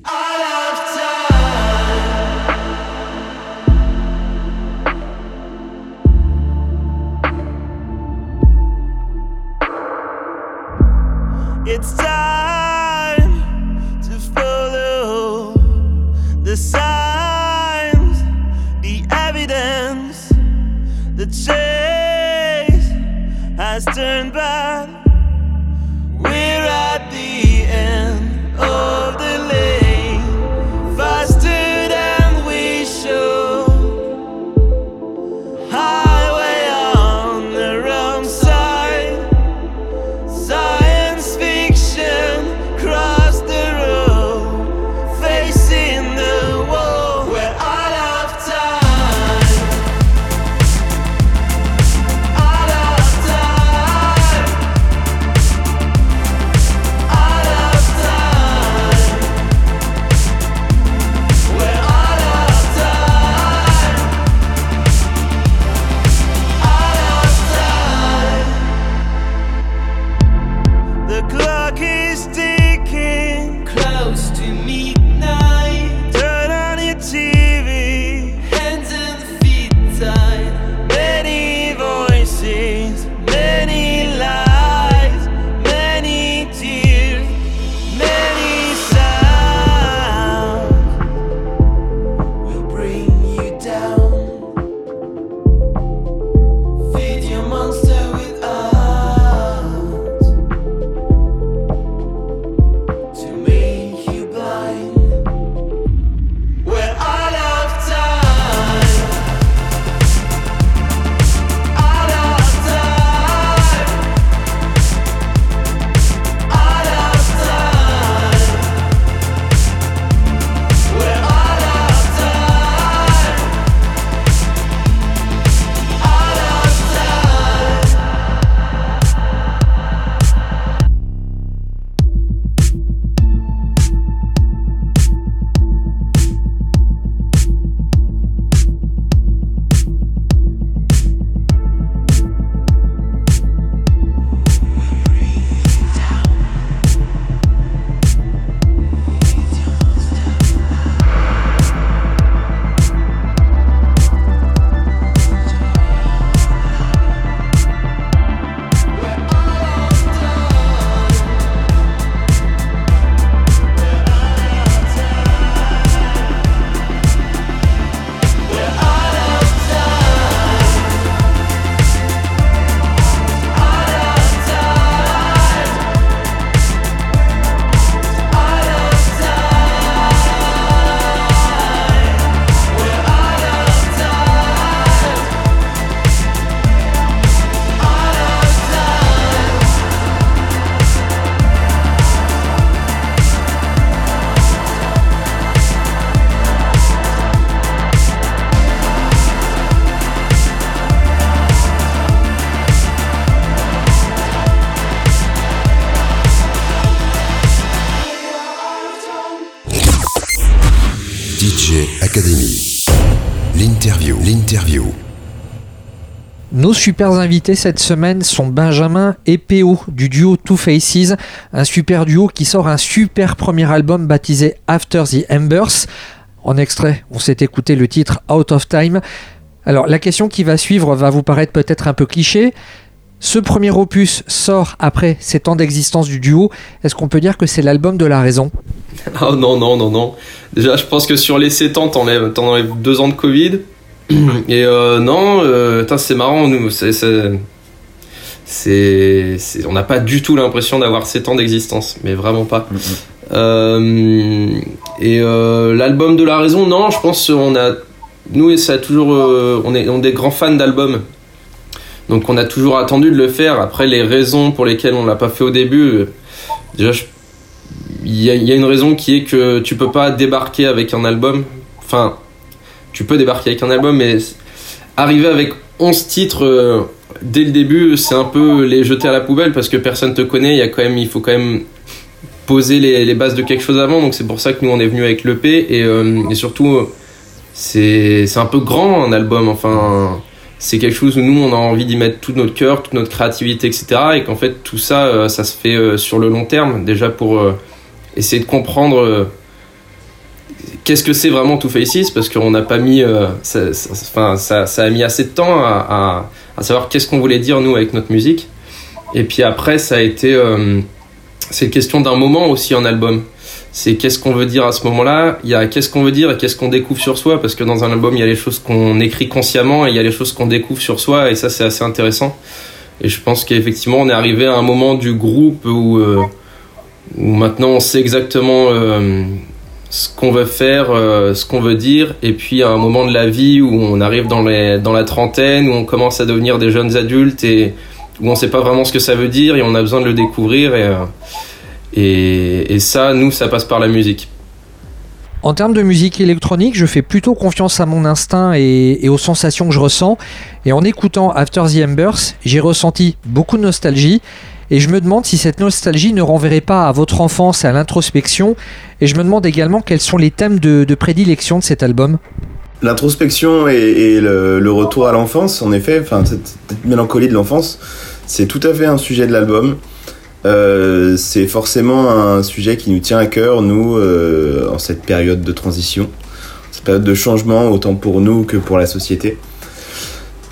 Super invités cette semaine sont Benjamin et PO du duo Two Faces, un super duo qui sort un super premier album baptisé After the Embers. En extrait, on s'est écouté le titre Out of Time. Alors la question qui va suivre va vous paraître peut-être un peu cliché. Ce premier opus sort après 7 ans d'existence du duo. Est-ce qu'on peut dire que c'est l'album de la raison? Oh non, non, non, non. Déjà, je pense que sur les 7 ans, t'enlèves, t'enlèves 2 ans de Covid. Et euh, non, euh, c'est marrant, nous, c'est, c'est, on n'a pas du tout l'impression d'avoir 7 ans d'existence, mais vraiment pas. Euh, et euh, l'album de la raison, non, je pense on a, nous, ça a toujours, on est, on est des grands fans d'albums. Donc on a toujours attendu de le faire. Après, les raisons pour lesquelles on l'a pas fait au début, déjà, il y, y a une raison qui est que tu peux pas débarquer avec un album. Enfin, tu peux débarquer avec un album, mais arriver avec 11 titres euh, dès le début, c'est un peu les jeter à la poubelle parce que personne te connaît. Il y a quand même, il faut quand même poser les, bases de quelque chose avant. Donc c'est pour ça que nous on est venu avec l'EP et, euh, et surtout c'est un peu grand un album. Enfin, c'est quelque chose où nous on a envie d'y mettre tout notre cœur, toute notre créativité, etc. Et qu'en fait tout ça, euh, ça se fait sur le long terme déjà pour essayer de comprendre. Qu'est-ce que c'est vraiment Two Faces Parce qu'on n'a pas mis. euh, ça, ça- ça, a mis assez de temps à, à- à savoir qu'est-ce qu'on voulait dire nous avec notre musique. Et puis après, ça a été. euh, c'est question d'un moment aussi en album. C'est qu'est-ce qu'on veut dire à ce moment-là? Il y a qu'est-ce qu'on veut dire et qu'est-ce qu'on découvre sur soi? Parce que dans un album, il y a les choses qu'on écrit consciemment et il y a les choses qu'on découvre sur soi. Et ça, c'est assez intéressant. Et je pense qu'effectivement, on est arrivé à un moment du groupe où, euh, où maintenant on sait exactement euh, ce qu'on veut faire, euh, ce qu'on veut dire. Et puis à un moment de la vie où on arrive dans, les, dans la trentaine, où on commence à devenir des jeunes adultes et où on sait pas vraiment ce que ça veut dire et on a besoin de le découvrir. Et, euh, et, et ça, nous, ça passe par la musique. En termes de musique électronique, je fais plutôt confiance à mon instinct et, et aux sensations que je ressens. Et en écoutant After the Embers, j'ai ressenti beaucoup de nostalgie. Et je me demande si cette nostalgie ne renverrait pas à votre enfance et à l'introspection. Et je me demande également quels sont les thèmes de, prédilection de cet album. L'introspection et, le, retour à l'enfance, en effet, enfin cette, cette mélancolie de l'enfance, c'est tout à fait un sujet de l'album. Euh, c'est forcément un sujet qui nous tient à cœur, nous, euh, en cette période de transition, cette période de changement, autant pour nous que pour la société.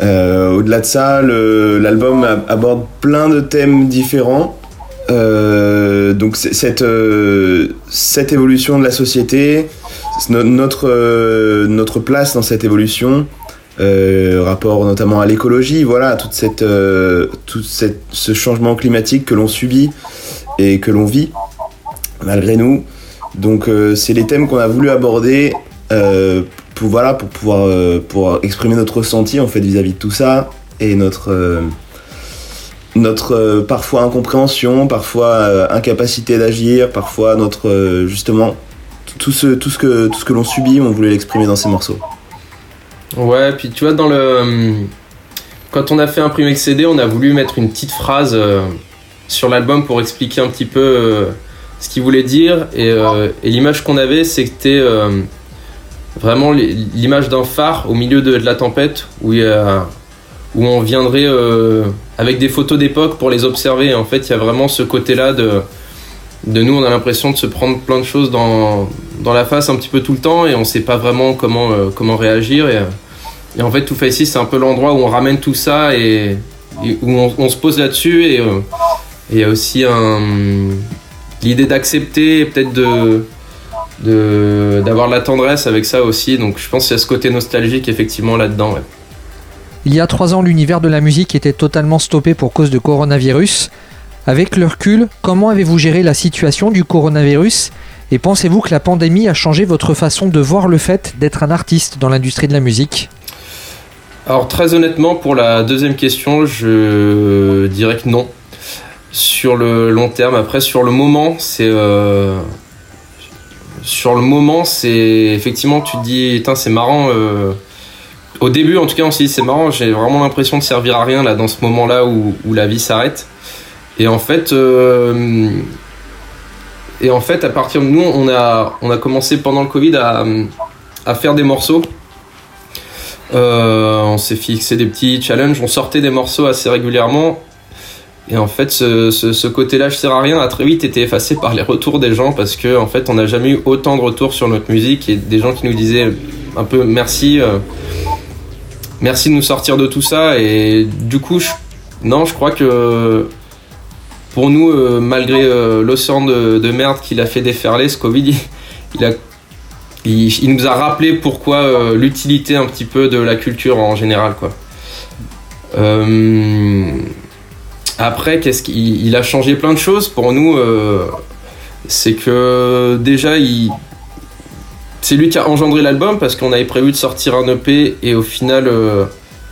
Euh, Au-delà de ça, l'album ab- aborde plein de thèmes différents. Euh, donc euh, cette évolution de la société, no- notre, notre place dans cette évolution, rapport notamment à l'écologie, voilà, toute ce changement climatique que l'on subit et que l'on vit malgré nous. Donc c'est les thèmes qu'on a voulu aborder pour, voilà, pour pouvoir euh, pour exprimer notre ressenti en fait vis-à-vis de tout ça et notre euh, notre euh, parfois incompréhension, parfois incapacité d'agir, parfois notre justement tout ce tout ce que tout ce que l'on subit, on voulait l'exprimer dans ces morceaux. Ouais, puis tu vois, dans le. Quand on a fait imprimer CD, on a voulu mettre une petite phrase sur l'album pour expliquer un petit peu ce qu'il voulait dire. Et, l'image qu'on avait, c'était vraiment li- l'image d'un phare au milieu de, la tempête où, on viendrait euh, avec des photos d'époque pour les observer. En fait, il y a vraiment ce côté-là de. Nous, on a l'impression de se prendre plein de choses dans, la face un petit peu tout le temps et on sait pas vraiment comment, euh, réagir. Et, en fait, Two Faces, c'est un peu l'endroit où on ramène tout ça et, où on, se pose là-dessus. Et euh, il y a aussi l'idée d'accepter, et peut-être de, d'avoir de la tendresse avec ça aussi. Donc je pense qu'il y a ce côté nostalgique effectivement là-dedans. ouais. Il y a trois ans, l'univers de la musique était totalement stoppé pour cause de coronavirus. Avec le recul, comment avez-vous géré la situation du coronavirus? Et pensez-vous que la pandémie a changé votre façon de voir le fait d'être un artiste dans l'industrie de la musique? Alors très honnêtement, pour la deuxième question, je dirais que non. Sur le long terme, après sur le moment, c'est euh, sur le moment, c'est effectivement tu te dis, c'est marrant. euh, Au début, en tout cas, on s'est dit c'est marrant. J'ai vraiment l'impression de servir à rien là dans ce moment-là où, où la vie s'arrête. Et en fait, euh, et en fait, à partir de nous, on a on a commencé pendant le Covid à à faire des morceaux. Euh, on s'est fixé des petits challenges, on sortait des morceaux assez régulièrement. Et en fait, ce, ce, côté-là, je sers à rien, a très vite été effacé par les retours des gens parce que en fait, on n'a jamais eu autant de retours sur notre musique et des gens qui nous disaient un peu merci, euh, merci de nous sortir de tout ça. Et du coup, je- non, je crois que pour nous, euh, malgré euh, l'océan de, de merde qu'il a fait déferler, ce Covid, il, a il, nous a rappelé pourquoi l'utilité un petit peu de la culture en général quoi. Après, qu'est-ce qu'il il a changé plein de choses pour nous. euh, c'est que déjà, il, c'est lui qui a engendré l'album parce qu'on avait prévu de sortir un EP et au final, euh,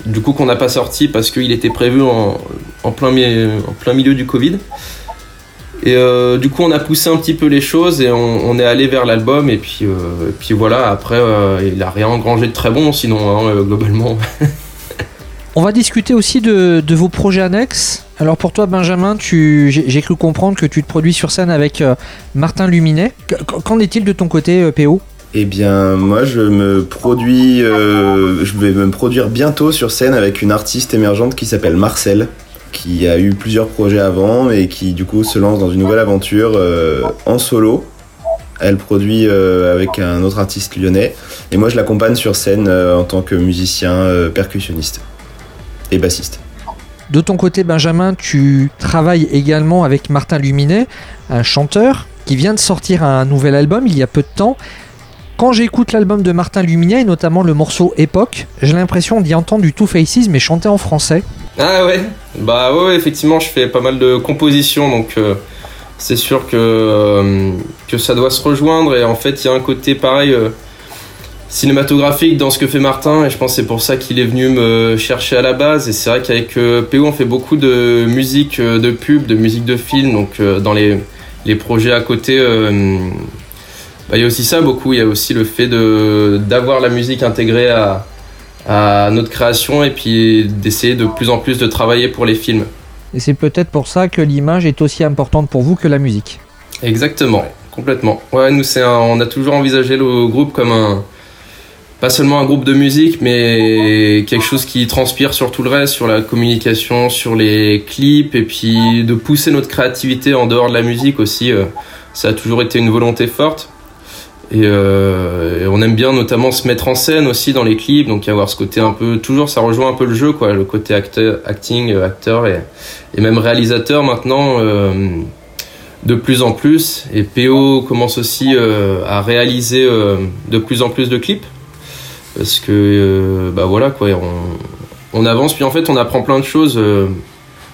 du coup, qu'on n'a pas sorti parce qu'il était prévu en, plein, milieu du Covid. Et euh, du coup, on a poussé un petit peu les choses et on, est allé vers l'album. Et puis, voilà, après, il a rien engrangé de très bon, sinon, hein, globalement. On va discuter aussi de, vos projets annexes. Alors pour toi, Benjamin, j'ai cru comprendre que tu te produis sur scène avec euh, Martin Luminet. Qu- Qu'en est-il de ton côté, euh, PO Eh bien, moi, je me produis, euh, je vais me produire bientôt sur scène avec une artiste émergente qui s'appelle Marcel, qui a eu plusieurs projets avant et qui, du coup, se lance dans une nouvelle aventure en solo. Elle produit avec un autre artiste lyonnais et moi, je l'accompagne sur scène en tant que musicien percussionniste et bassiste. De ton côté, Benjamin, tu travailles également avec Martin Luminet, un chanteur qui vient de sortir un nouvel album il y a peu de temps. Quand j'écoute l'album de Martin Luminet, et notamment le morceau Époque, j'ai l'impression d'y entendre du Two Faces mais chanté en français. Ah ouais? Bah ouais, ouais, effectivement, je fais pas mal de compositions, donc euh, c'est sûr que, euh, que ça doit se rejoindre. Et en fait, il y a un côté pareil euh, cinématographique dans ce que fait Martin, et je pense c'est pour ça qu'il est venu me chercher à la base. Et c'est vrai qu'avec euh, PO, on fait beaucoup de musique euh, de pub, de musique de film, donc euh, dans les, les projets à côté. bah, il y a aussi ça beaucoup, il y a aussi le fait d'avoir la musique intégrée à, à notre création et puis d'essayer de plus en plus de travailler pour les films. Et c'est peut-être pour ça que l'image est aussi importante pour vous que la musique. Exactement, complètement. Ouais, nous c'est un- on a toujours envisagé le groupe comme un pas seulement un groupe de musique, mais quelque chose qui transpire sur tout le reste, sur la communication, sur les clips, et puis de pousser notre créativité en dehors de la musique aussi. euh, ça a toujours été une volonté forte. Et, euh, et on aime bien notamment se mettre en scène aussi dans les clips, donc avoir ce côté un peu, toujours ça rejoint un peu le jeu, quoi, le côté acteur, acting, euh, acteur et, même réalisateur maintenant. de plus en plus et PO commence aussi à réaliser de plus en plus de clips parce que euh, bah voilà quoi on, avance puis en fait on apprend plein de choses euh,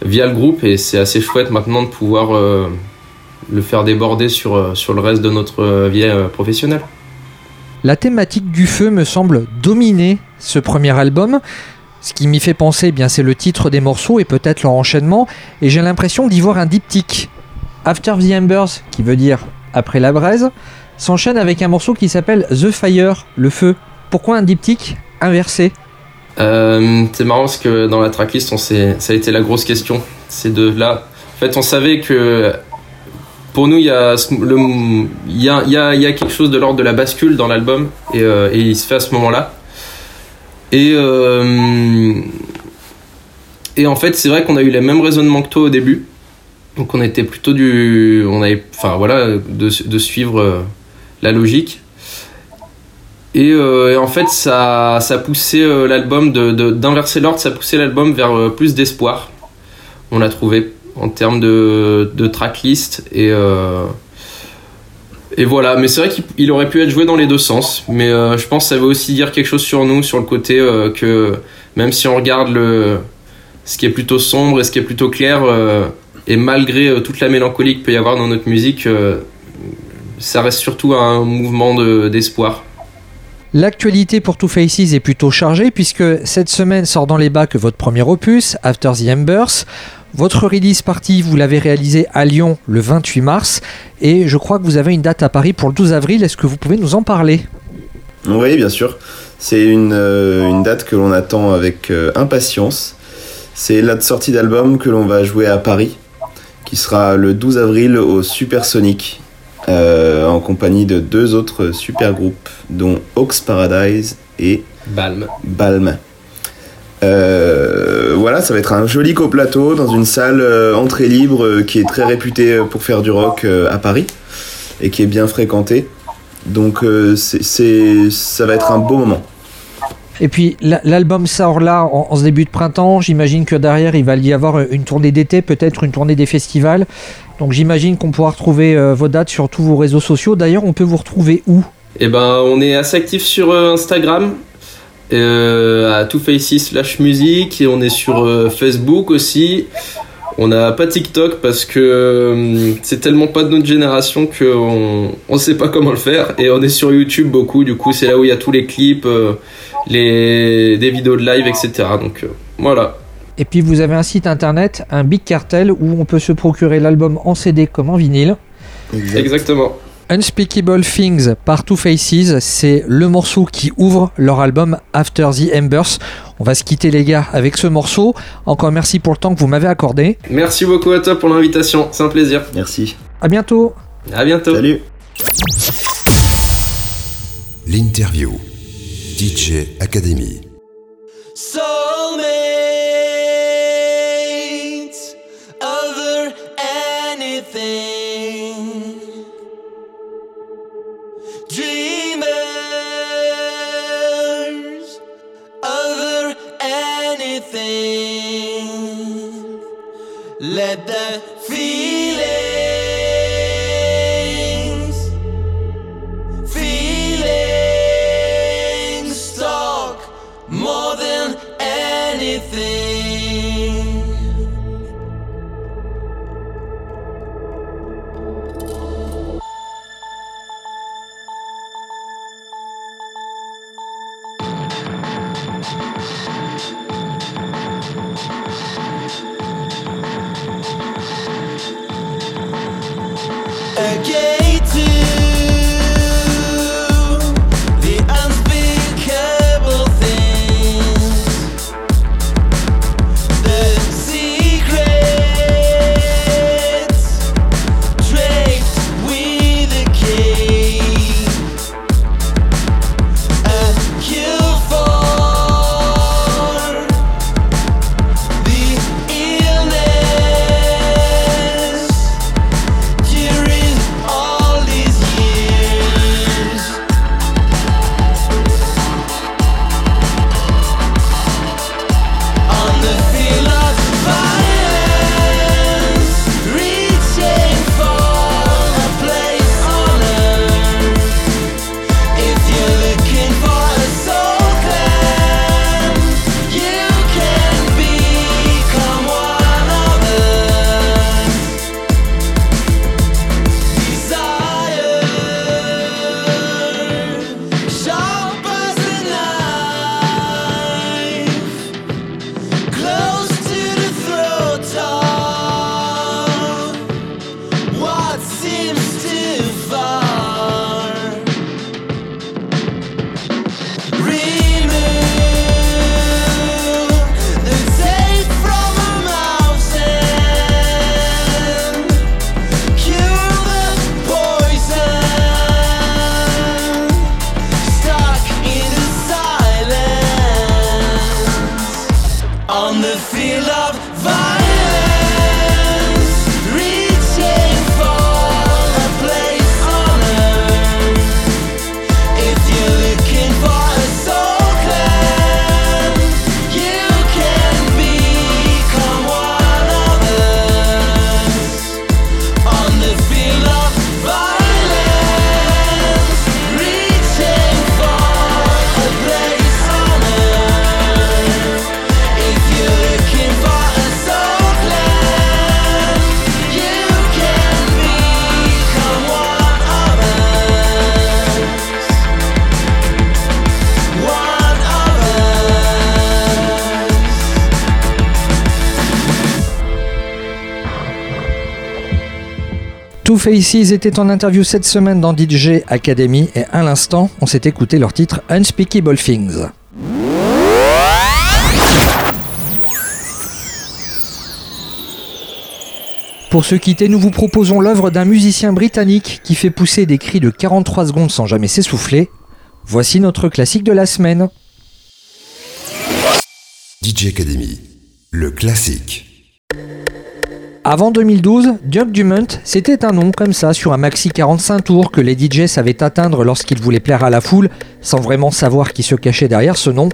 via le groupe et c'est assez chouette maintenant de pouvoir euh, le faire déborder sur, sur le reste de notre vie professionnelle. La thématique du feu me semble dominer ce premier album. Ce qui m'y fait penser, eh bien, c'est le titre des morceaux et peut-être leur enchaînement. Et j'ai l'impression d'y voir un diptyque. After the Embers, qui veut dire après la braise, s'enchaîne avec un morceau qui s'appelle The Fire, le feu. Pourquoi un diptyque inversé Euh, c'est marrant parce que dans la tracklist, on ça a été la grosse question. C'est de là. En fait, on savait que pour nous, il y a, y a, y a, quelque chose de l'ordre de la bascule dans l'album et, euh, il se fait à ce moment-là. Et, euh, et en fait, c'est vrai qu'on a eu les mêmes raisonnements que toi au début. Donc, on était plutôt du. On avait, enfin voilà, de, de suivre la logique. Et, euh, et en fait, ça, ça poussait euh, l'album, de- de- d'inverser l'ordre, ça poussait l'album vers euh, plus d'espoir. On l'a trouvé en termes de, tracklist. Et, voilà, mais c'est vrai qu'il il aurait pu être joué dans les deux sens. Mais je pense que ça veut aussi dire quelque chose sur nous, sur le côté que même si on regarde le, ce qui est plutôt sombre et ce qui est plutôt clair, et malgré toute la mélancolie qu'il peut y avoir dans notre musique, ça reste surtout un mouvement de- d'espoir. L'actualité pour Two Faces est plutôt chargée puisque cette semaine sort dans les bacs votre premier opus, After the Embers. Votre release party, vous l'avez réalisé à Lyon le 28 mars et je crois que vous avez une date à Paris pour le 12 avril. Est-ce que vous pouvez nous en parler? Oui, bien sûr. C'est une, euh, une date que l'on attend avec euh, impatience. C'est la sortie d'album que l'on va jouer à Paris, qui sera le 12 avril au Supersonic euh, en compagnie de deux autres super groupes, dont Oaks Paradise et Balm. Balm. Euh, voilà, ça va être un joli coplateau dans une salle euh, entrée libre qui est très réputée pour faire du rock à Paris et qui est bien fréquentée. Donc c'est, ça va être un beau moment. Et puis la- l'album sort là en, ce début de printemps. J'imagine que derrière il va y avoir une tournée d'été, peut-être une tournée des festivals. Donc j'imagine qu'on pourra retrouver euh, vos dates sur tous vos réseaux sociaux. D'ailleurs, on peut vous retrouver où? Et ben, on est assez actif sur euh, Instagram, euh, à Faces slash musique, et on est sur euh, Facebook aussi. On n'a pas TikTok parce que euh, c'est tellement pas de notre génération qu'on on sait pas comment le faire. Et on est sur YouTube beaucoup, du coup, c'est là où il y a tous les clips, euh, les, des vidéos de live, etc. Donc euh, voilà. Et puis vous avez un site internet, un Big Cartel, où on peut se procurer l'album en CD comme en vinyle. Exactement. Unspeakable Things par Two Faces, c'est le morceau qui ouvre leur album After the Embers. On va se quitter les gars avec ce morceau. Encore merci pour le temps que vous m'avez accordé. Merci beaucoup à toi pour l'invitation, c'est un plaisir. Merci. À bientôt. À bientôt. Salut. L'interview. DJ Academy. Soulmates, anything. Dreamers, anything. Let the feelings, Faces était en interview cette semaine dans DJ Academy et à l'instant, on s'est écouté leur titre Unspeakable Things. Pour se quitter, nous vous proposons l'œuvre d'un musicien britannique qui fait pousser des cris de 43 secondes sans jamais s'essouffler. Voici notre classique de la semaine. DJ Academy, le classique. Avant 2012, Duck Dumont, c'était un nom comme ça sur un maxi 45 tours que les DJ savaient atteindre lorsqu'ils voulaient plaire à la foule, sans vraiment savoir qui se cachait derrière ce nom.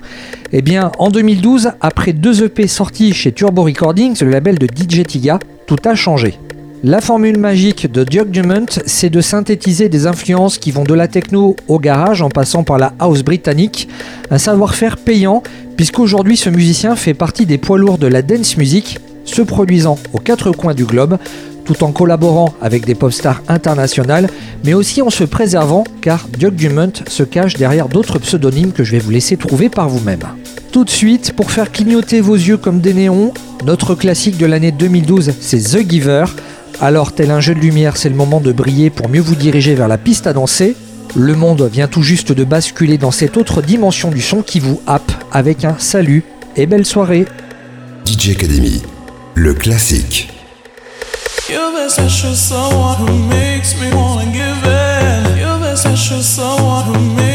Eh bien, en 2012, après deux EP sortis chez Turbo Recordings, le label de DJ Tiga, tout a changé. La formule magique de Duck Dumont, c'est de synthétiser des influences qui vont de la techno au garage en passant par la house britannique, un savoir-faire payant, puisqu'aujourd'hui ce musicien fait partie des poids lourds de la dance music se produisant aux quatre coins du globe, tout en collaborant avec des pop stars internationales, mais aussi en se préservant, car Duck Dumont se cache derrière d'autres pseudonymes que je vais vous laisser trouver par vous-même. Tout de suite, pour faire clignoter vos yeux comme des néons, notre classique de l'année 2012, c'est The Giver. Alors, tel un jeu de lumière, c'est le moment de briller pour mieux vous diriger vers la piste à danser. Le monde vient tout juste de basculer dans cette autre dimension du son qui vous happe avec un salut et belle soirée. DJ Academy, le classique. You're the special someone who makes me wanna give in. You're the special someone who makes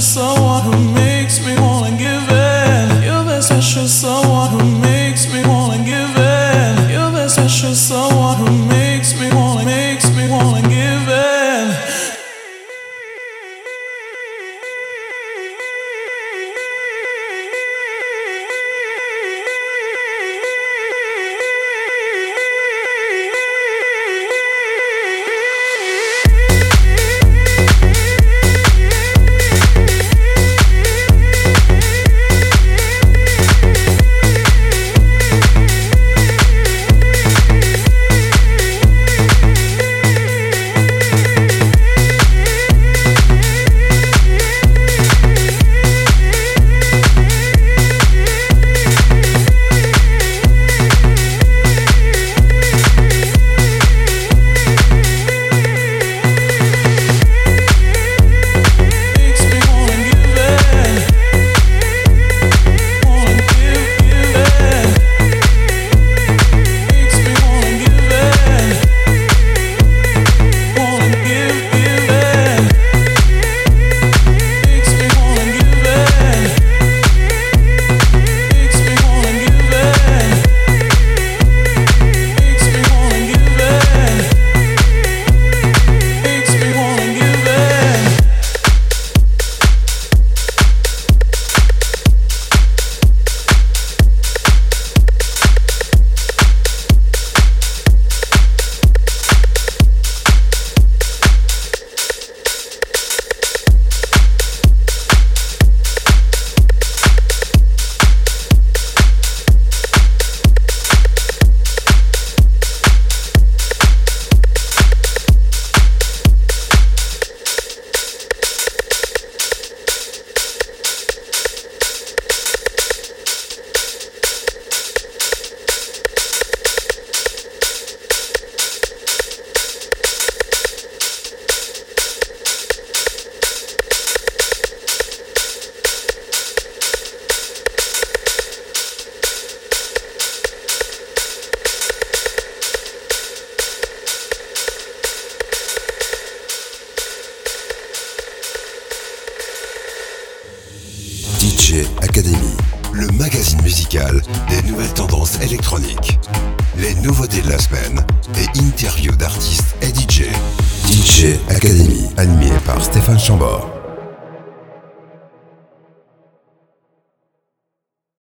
someone who makes